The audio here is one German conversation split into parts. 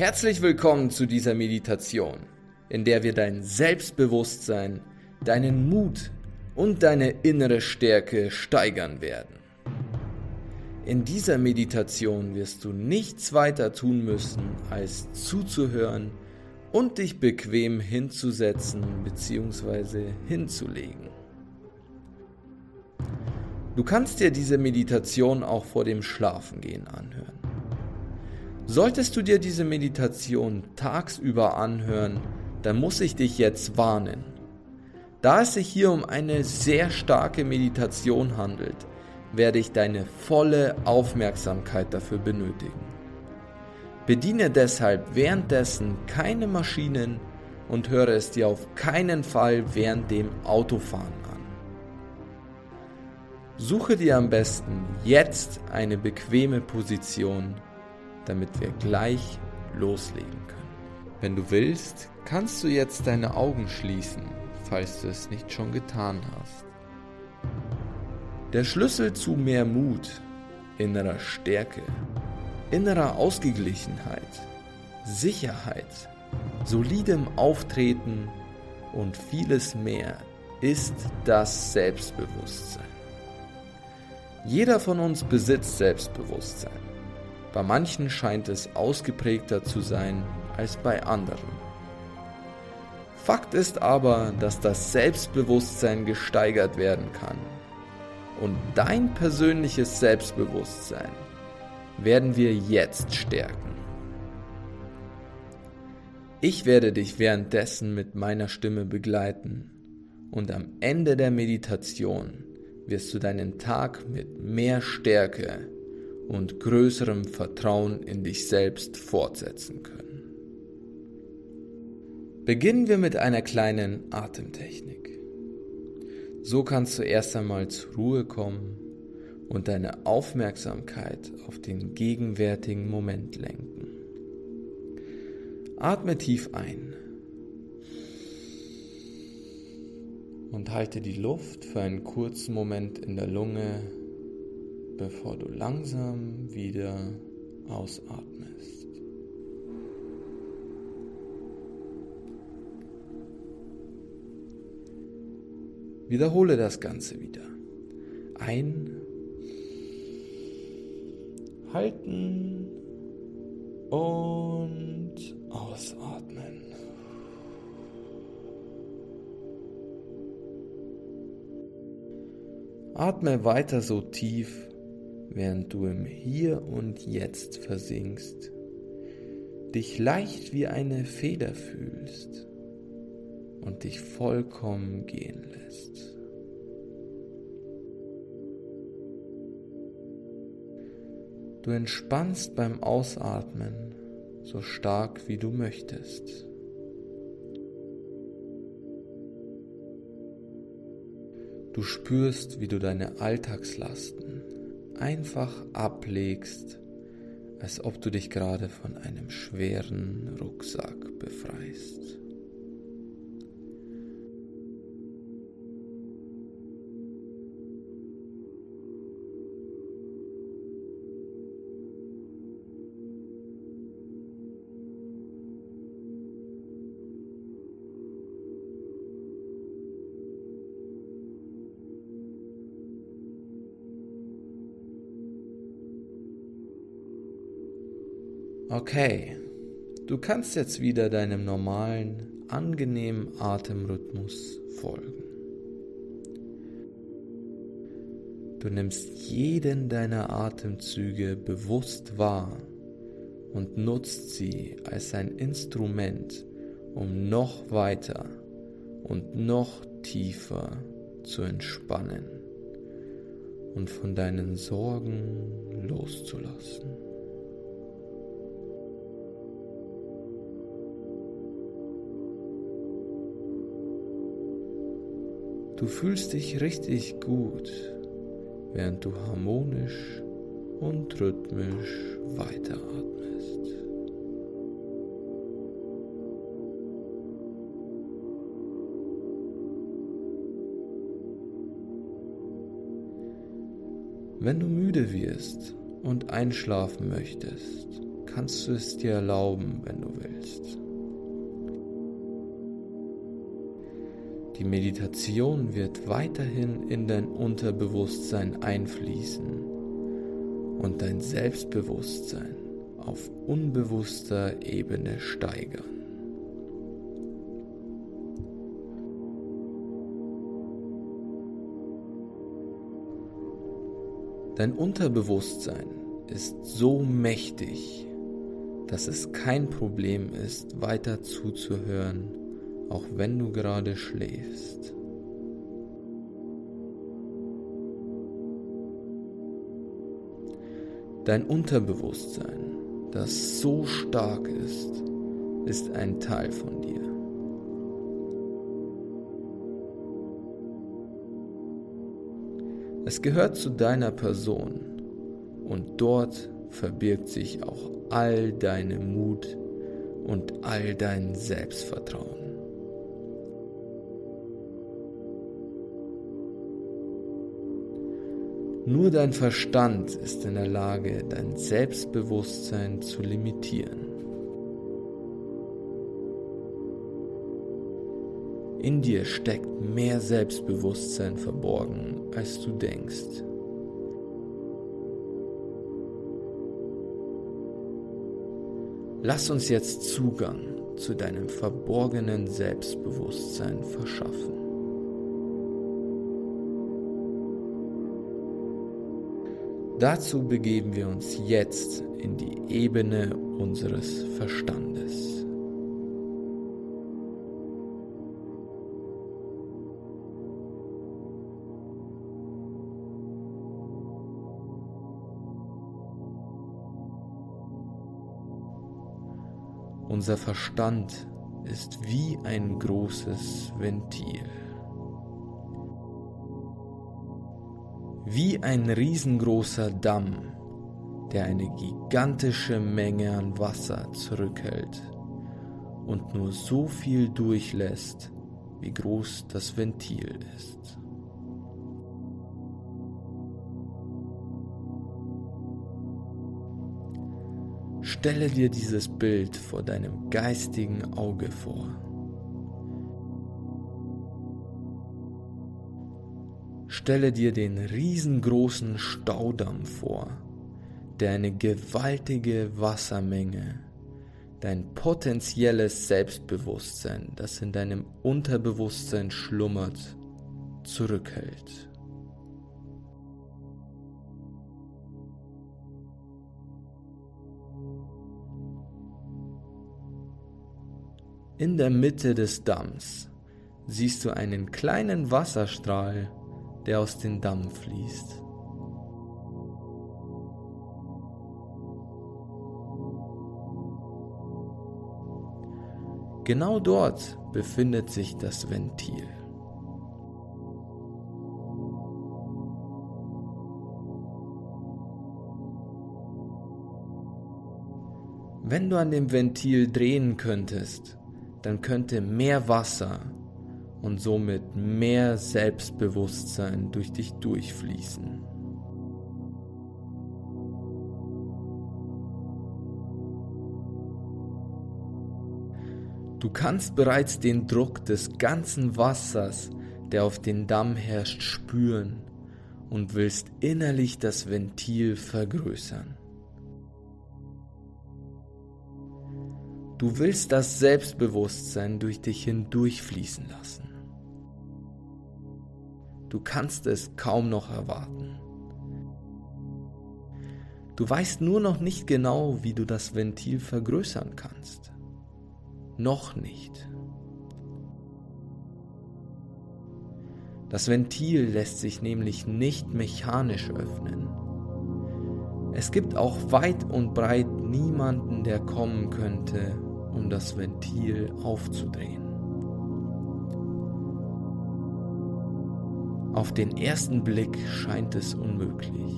Herzlich willkommen zu dieser Meditation, in der wir dein Selbstbewusstsein, deinen Mut und deine innere Stärke steigern werden. In dieser Meditation wirst du nichts weiter tun müssen, als zuzuhören und dich bequem hinzusetzen bzw. hinzulegen. Du kannst dir diese Meditation auch vor dem Schlafengehen anhören. Solltest du dir diese Meditation tagsüber anhören, dann muss ich dich jetzt warnen. Da es sich hier um eine sehr starke Meditation handelt, werde ich deine volle Aufmerksamkeit dafür benötigen. Bediene deshalb währenddessen keine Maschinen und höre es dir auf keinen Fall während dem Autofahren an. Suche dir am besten jetzt eine bequeme Position, damit wir gleich loslegen können. Wenn du willst, kannst du jetzt deine Augen schließen, falls du es nicht schon getan hast. Der Schlüssel zu mehr Mut, innerer Stärke, innerer Ausgeglichenheit, Sicherheit, solidem Auftreten und vieles mehr ist das Selbstbewusstsein. Jeder von uns besitzt Selbstbewusstsein. Bei manchen scheint es ausgeprägter zu sein als bei anderen. Fakt ist aber, dass das Selbstbewusstsein gesteigert werden kann. Und dein persönliches Selbstbewusstsein werden wir jetzt stärken. Ich werde dich währenddessen mit meiner Stimme begleiten und am Ende der Meditation wirst du deinen Tag mit mehr Stärke und größerem Vertrauen in dich selbst fortsetzen können. Beginnen wir mit einer kleinen Atemtechnik. So kannst du erst einmal zur Ruhe kommen und deine Aufmerksamkeit auf den gegenwärtigen Moment lenken. Atme tief ein und halte die Luft für einen kurzen Moment in der Lunge, bevor du langsam wieder ausatmest. Wiederhole das Ganze wieder. Ein, halten und ausatmen. Atme weiter so tief, während du im Hier und Jetzt versinkst, dich leicht wie eine Feder fühlst und dich vollkommen gehen lässt. Du entspannst beim Ausatmen so stark wie du möchtest. Du spürst, wie du deine Alltagslasten einfach ablegst, als ob du dich gerade von einem schweren Rucksack befreist. Okay, du kannst jetzt wieder deinem normalen, angenehmen Atemrhythmus folgen. Du nimmst jeden deiner Atemzüge bewusst wahr und nutzt sie als ein Instrument, um noch weiter und noch tiefer zu entspannen und von deinen Sorgen loszulassen. Du fühlst dich richtig gut, während du harmonisch und rhythmisch weiteratmest. Wenn du müde wirst und einschlafen möchtest, kannst du es dir erlauben, wenn du willst. Die Meditation wird weiterhin in dein Unterbewusstsein einfließen und dein Selbstbewusstsein auf unbewusster Ebene steigern. Dein Unterbewusstsein ist so mächtig, dass es kein Problem ist, weiter zuzuhören, auch wenn du gerade schläfst. Dein Unterbewusstsein, das so stark ist, ist ein Teil von dir. Es gehört zu deiner Person und dort verbirgt sich auch all deine Mut und all dein Selbstvertrauen. Nur dein Verstand ist in der Lage, dein Selbstbewusstsein zu limitieren. In dir steckt mehr Selbstbewusstsein verborgen, als du denkst. Lass uns jetzt Zugang zu deinem verborgenen Selbstbewusstsein verschaffen. Dazu begeben wir uns jetzt in die Ebene unseres Verstandes. Unser Verstand ist wie ein großes Ventil. Wie ein riesengroßer Damm, der eine gigantische Menge an Wasser zurückhält und nur so viel durchlässt, wie groß das Ventil ist. Stelle dir dieses Bild vor deinem geistigen Auge vor. Stelle dir den riesengroßen Staudamm vor, der eine gewaltige Wassermenge, dein potenzielles Selbstbewusstsein, das in deinem Unterbewusstsein schlummert, zurückhält. In der Mitte des Damms siehst du einen kleinen Wasserstrahl, der aus dem Damm fließt. Genau dort befindet sich das Ventil. Wenn du an dem Ventil drehen könntest, dann könnte mehr Wasser und somit mehr Selbstbewusstsein durch dich durchfließen. Du kannst bereits den Druck des ganzen Wassers, der auf den Damm herrscht, spüren und willst innerlich das Ventil vergrößern. Du willst das Selbstbewusstsein durch dich hindurchfließen lassen. Du kannst es kaum noch erwarten. Du weißt nur noch nicht genau, wie du das Ventil vergrößern kannst. Noch nicht. Das Ventil lässt sich nämlich nicht mechanisch öffnen. Es gibt auch weit und breit niemanden, der kommen könnte um das Ventil aufzudrehen. Auf den ersten Blick scheint es unmöglich,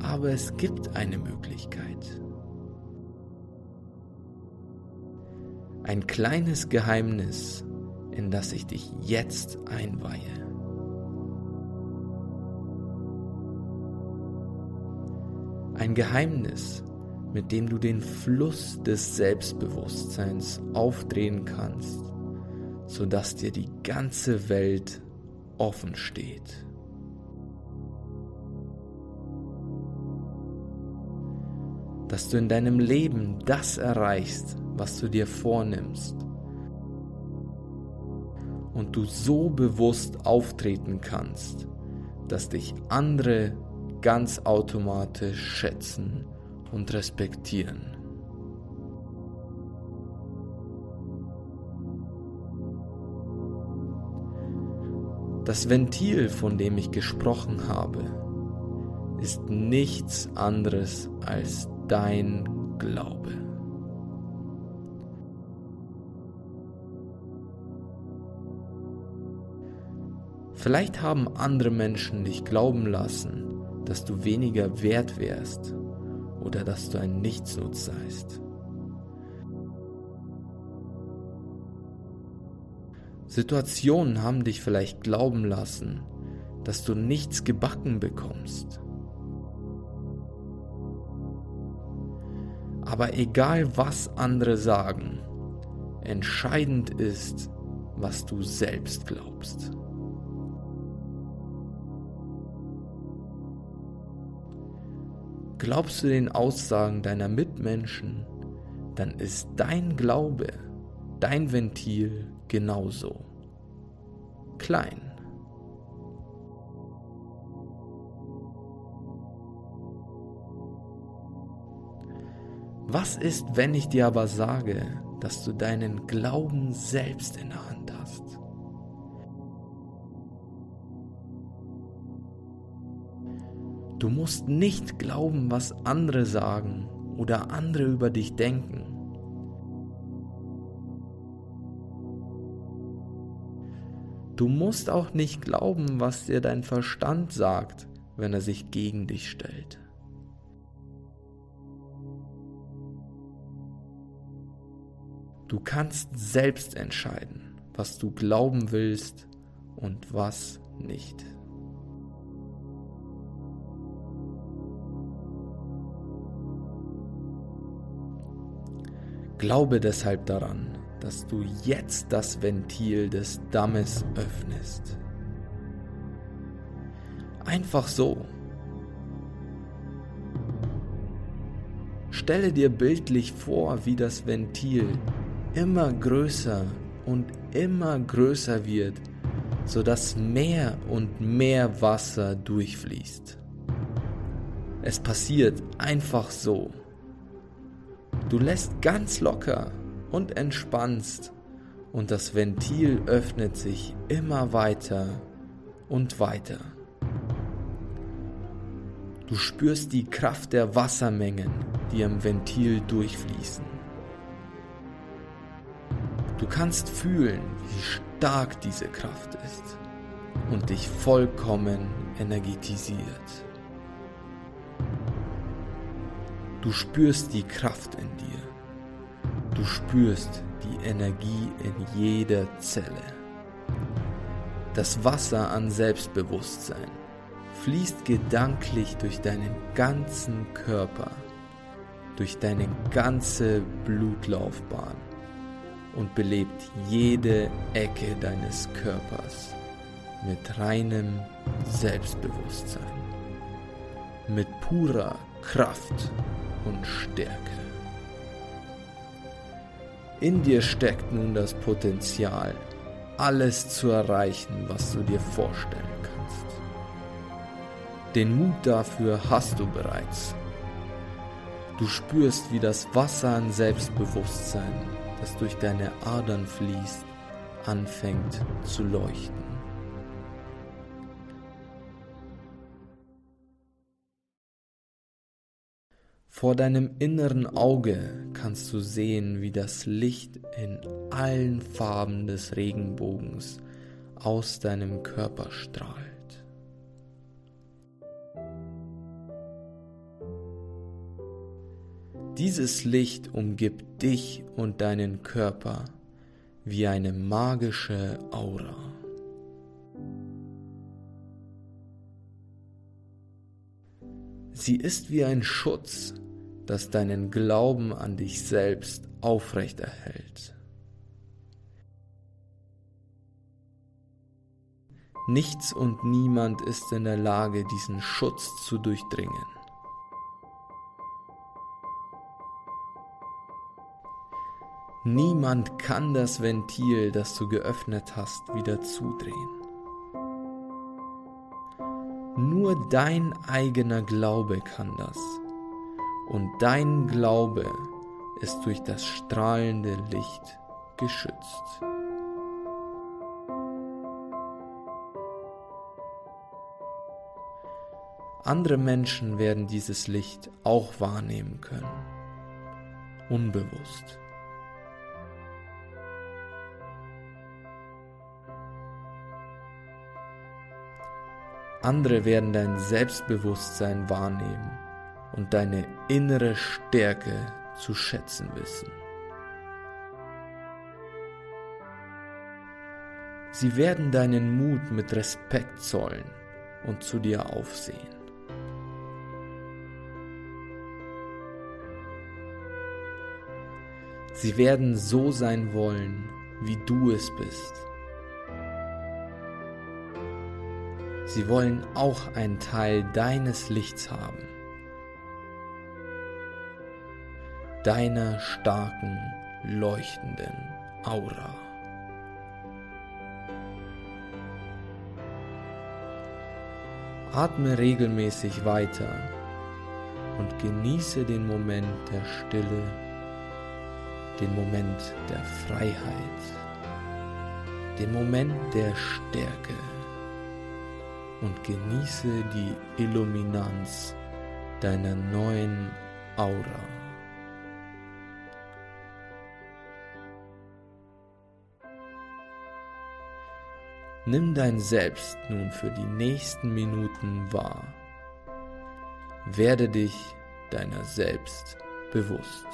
aber es gibt eine Möglichkeit. Ein kleines Geheimnis, in das ich dich jetzt einweihe. Ein Geheimnis, mit dem du den Fluss des Selbstbewusstseins aufdrehen kannst, sodass dir die ganze Welt offen steht. Dass du in deinem Leben das erreichst, was du dir vornimmst und du so bewusst auftreten kannst, dass dich andere ganz automatisch schätzen und respektieren. Das Ventil, von dem ich gesprochen habe, ist nichts anderes als dein Glaube. Vielleicht haben andere Menschen dich glauben lassen, dass du weniger wert wärst oder dass du ein Nichtsnutz seist. Situationen haben dich vielleicht glauben lassen, dass du nichts gebacken bekommst. Aber egal was andere sagen, entscheidend ist, was du selbst glaubst. Glaubst du den Aussagen deiner Mitmenschen, dann ist dein Glaube, dein Ventil genauso klein. Was ist, wenn ich dir aber sage, dass du deinen Glauben selbst in der Hand hast? Du musst nicht glauben, was andere sagen oder andere über dich denken. Du musst auch nicht glauben, was dir dein Verstand sagt, wenn er sich gegen dich stellt. Du kannst selbst entscheiden, was du glauben willst und was nicht. Glaube deshalb daran, dass du jetzt das Ventil des Dammes öffnest. Einfach so. Stelle dir bildlich vor, wie das Ventil immer größer und immer größer wird, sodass mehr und mehr Wasser durchfließt. Es passiert einfach so. Du lässt ganz locker und entspannst und das Ventil öffnet sich immer weiter und weiter. Du spürst die Kraft der Wassermengen, die am Ventil durchfließen. Du kannst fühlen, wie stark diese Kraft ist und dich vollkommen energetisiert. Du spürst die Kraft in dir. Du spürst die Energie in jeder Zelle. Das Wasser an Selbstbewusstsein fließt gedanklich durch deinen ganzen Körper, durch deine ganze Blutlaufbahn und belebt jede Ecke deines Körpers mit reinem Selbstbewusstsein, mit purer Kraft und Stärke. In dir steckt nun das Potenzial, alles zu erreichen, was du dir vorstellen kannst. Den Mut dafür hast du bereits. Du spürst, wie das Wasser an Selbstbewusstsein, das durch deine Adern fließt, anfängt zu leuchten. Vor deinem inneren Auge kannst du sehen, wie das Licht in allen Farben des Regenbogens aus deinem Körper strahlt. Dieses Licht umgibt dich und deinen Körper wie eine magische Aura. Sie ist wie ein Schutz, das deinen Glauben an dich selbst aufrechterhält. Nichts und niemand ist in der Lage, diesen Schutz zu durchdringen. Niemand kann das Ventil, das du geöffnet hast, wieder zudrehen. Nur dein eigener Glaube kann das. Und dein Glaube ist durch das strahlende Licht geschützt. Andere Menschen werden dieses Licht auch wahrnehmen können, unbewusst. Andere werden dein Selbstbewusstsein wahrnehmen und deine innere Stärke zu schätzen wissen. Sie werden deinen Mut mit Respekt zollen und zu dir aufsehen. Sie werden so sein wollen, wie du es bist. Sie wollen auch einen Teil deines Lichts haben, deiner starken, leuchtenden Aura. Atme regelmäßig weiter und genieße den Moment der Stille den Moment der Freiheit, den Moment der Stärke und genieße die Illuminanz deiner neuen Aura. Nimm dein Selbst nun für die nächsten Minuten wahr. Werde dich deiner selbst bewusst.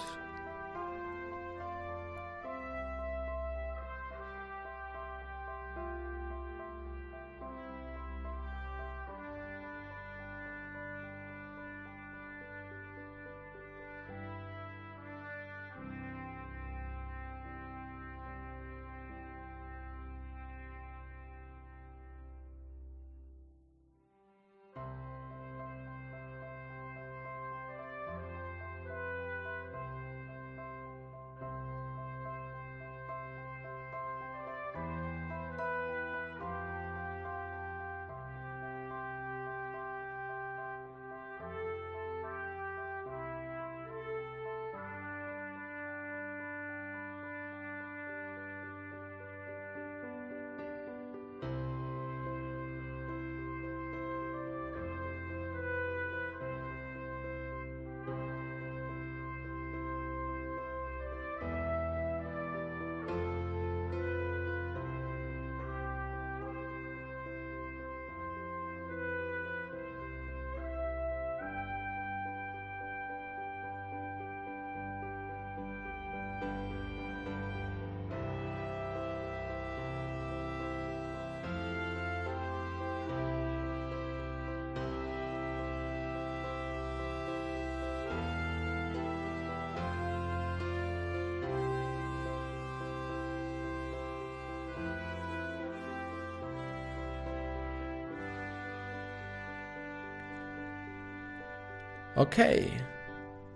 Okay,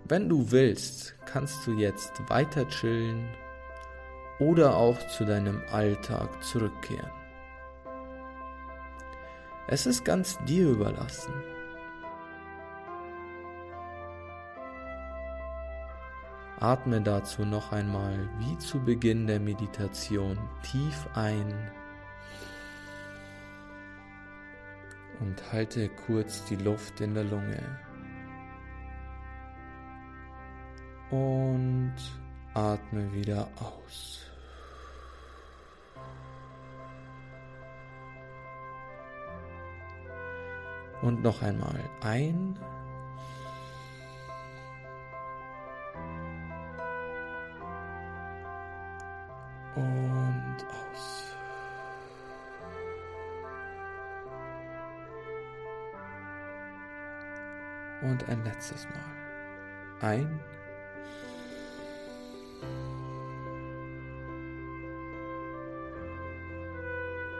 wenn du willst, kannst du jetzt weiter chillen oder auch zu deinem Alltag zurückkehren. Es ist ganz dir überlassen. Atme dazu noch einmal wie zu Beginn der Meditation tief ein und halte kurz die Luft in der Lunge. Und atme wieder aus. Und noch einmal ein. Und aus. Und ein letztes Mal. ein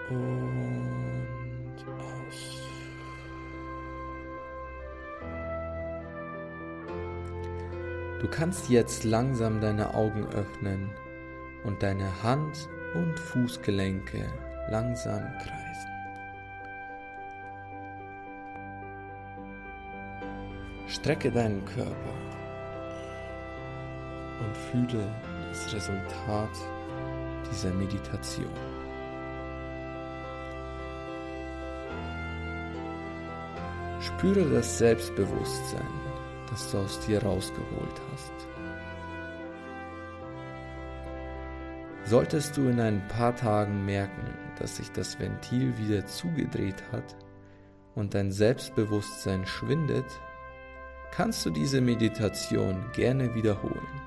und aus. Du kannst jetzt langsam deine Augen öffnen und deine Hand- und Fußgelenke langsam kreisen. Strecke deinen Körper und fühle das Resultat dieser Meditation. Spüre das Selbstbewusstsein, das du aus dir rausgeholt hast. Solltest du in ein paar Tagen merken, dass sich das Ventil wieder zugedreht hat und dein Selbstbewusstsein schwindet, kannst du diese Meditation gerne wiederholen.